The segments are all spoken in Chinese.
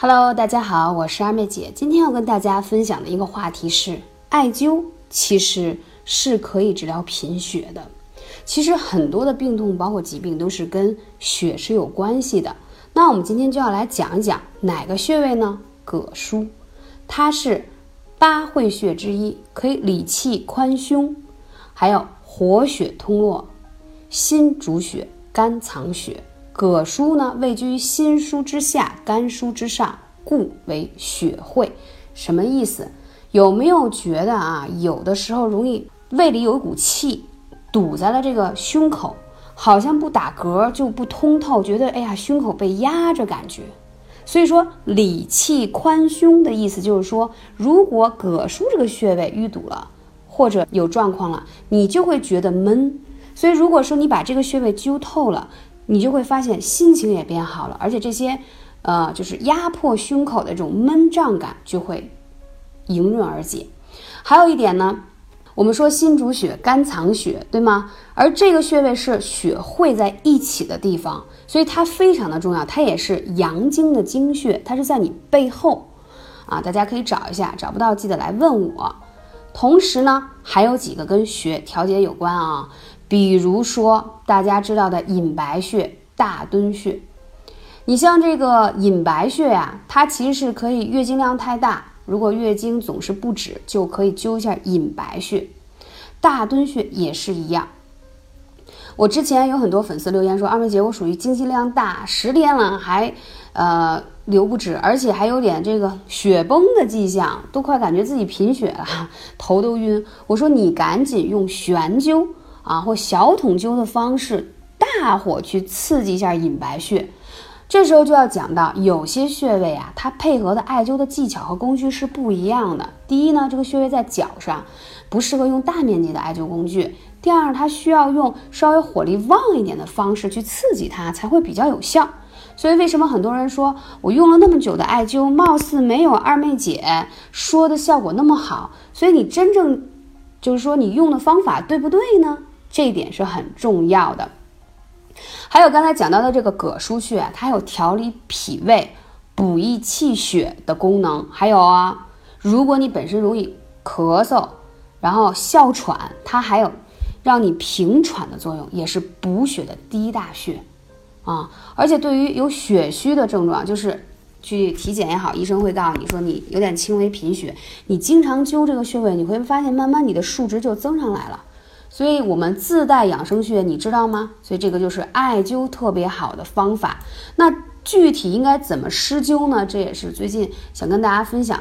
Hello，大家好，我是二妹姐。今天要跟大家分享的一个话题是，艾灸其实是可以治疗贫血的。其实很多的病痛，包括疾病，都是跟血是有关系的。那我们今天就要来讲一讲哪个穴位呢？膈腧，它是八会穴之一，可以理气宽胸，还有活血通络，心主血，肝藏血。膈腧呢，位居于心腧之下，肝腧之上，故为血会。什么意思？有没有觉得啊？有的时候容易胃里有一股气堵在了这个胸口，好像不打嗝就不通透，觉得哎呀胸口被压着感觉。所以说理气宽胸的意思就是说，如果膈腧这个穴位淤堵了，或者有状况了，你就会觉得闷。所以如果说你把这个穴位灸透了，你就会发现心情也变好了，而且这些，呃，就是压迫胸口的这种闷胀感就会迎刃而解。还有一点呢，我们说心主血，肝藏血，对吗？而这个穴位是血汇在一起的地方，所以它非常的重要。它也是阳经的经穴，它是在你背后啊，大家可以找一下，找不到记得来问我。同时呢，还有几个跟血调节有关啊。比如说，大家知道的隐白穴、大敦穴，你像这个隐白穴呀，它其实是可以月经量太大，如果月经总是不止，就可以灸一下隐白穴。大敦穴也是一样。我之前有很多粉丝留言说，二妹姐，我属于经期量大，十天了还呃流不止，而且还有点这个血崩的迹象，都快感觉自己贫血了，头都晕。我说你赶紧用悬灸。啊，或小筒灸的方式，大火去刺激一下隐白穴。这时候就要讲到，有些穴位啊，它配合的艾灸的技巧和工具是不一样的。第一呢，这个穴位在脚上，不适合用大面积的艾灸工具。第二，它需要用稍微火力旺一点的方式去刺激它，才会比较有效。所以为什么很多人说我用了那么久的艾灸，貌似没有二妹姐说的效果那么好？所以你真正就是说你用的方法对不对呢？这一点是很重要的。还有刚才讲到的这个膈腧穴，它有调理脾胃、补益气血的功能。还有啊，如果你本身容易咳嗽，然后哮喘，它还有让你平喘的作用，也是补血的第一大穴啊。而且对于有血虚的症状，就是去体检也好，医生会告诉你说你有点轻微贫血，你经常灸这个穴位，你会发现慢慢你的数值就增上来了。所以我们自带养生穴，你知道吗？所以这个就是艾灸特别好的方法。那具体应该怎么施灸呢？这也是最近想跟大家分享。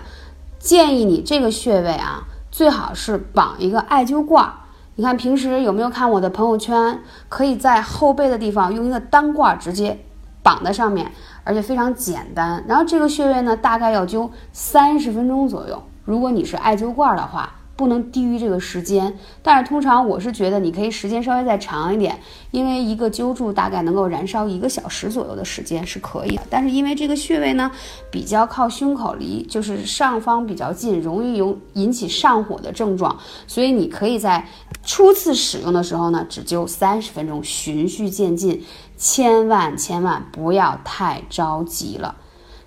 建议你这个穴位啊，最好是绑一个艾灸罐。你看平时有没有看我的朋友圈？可以在后背的地方用一个单罐直接绑在上面，而且非常简单。然后这个穴位呢，大概要灸三十分钟左右。如果你是艾灸罐的话。不能低于这个时间，但是通常我是觉得你可以时间稍微再长一点，因为一个灸柱大概能够燃烧一个小时左右的时间是可以的。但是因为这个穴位呢比较靠胸口离就是上方比较近，容易有引起上火的症状，所以你可以在初次使用的时候呢只灸三十分钟，循序渐进，千万千万不要太着急了。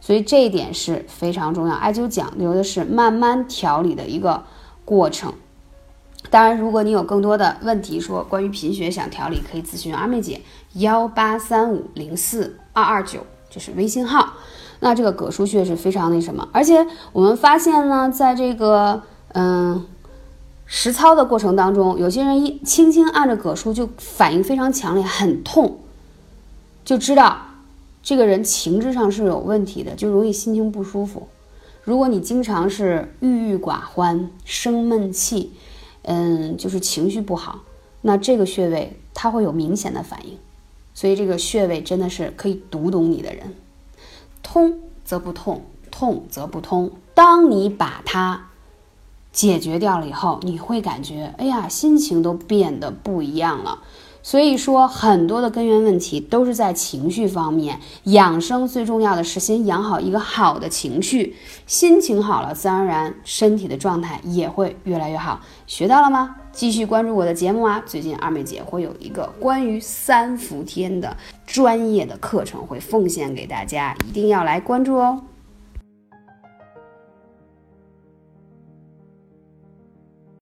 所以这一点是非常重要，艾灸讲究的是慢慢调理的一个。过程，当然，如果你有更多的问题，说关于贫血想调理，可以咨询二妹姐，幺八三五零四二二九，这是微信号。那这个膈腧穴是非常那什么，而且我们发现呢，在这个嗯实操的过程当中，有些人一轻轻按着膈腧就反应非常强烈，很痛，就知道这个人情志上是有问题的，就容易心情不舒服。如果你经常是郁郁寡欢、生闷气，嗯，就是情绪不好，那这个穴位它会有明显的反应。所以这个穴位真的是可以读懂你的人，通则不痛，痛则不通。当你把它解决掉了以后，你会感觉，哎呀，心情都变得不一样了。所以说，很多的根源问题都是在情绪方面。养生最重要的是先养好一个好的情绪，心情好了，自然而然身体的状态也会越来越好。学到了吗？继续关注我的节目啊！最近二妹姐会有一个关于三伏天的专业的课程会奉献给大家，一定要来关注哦。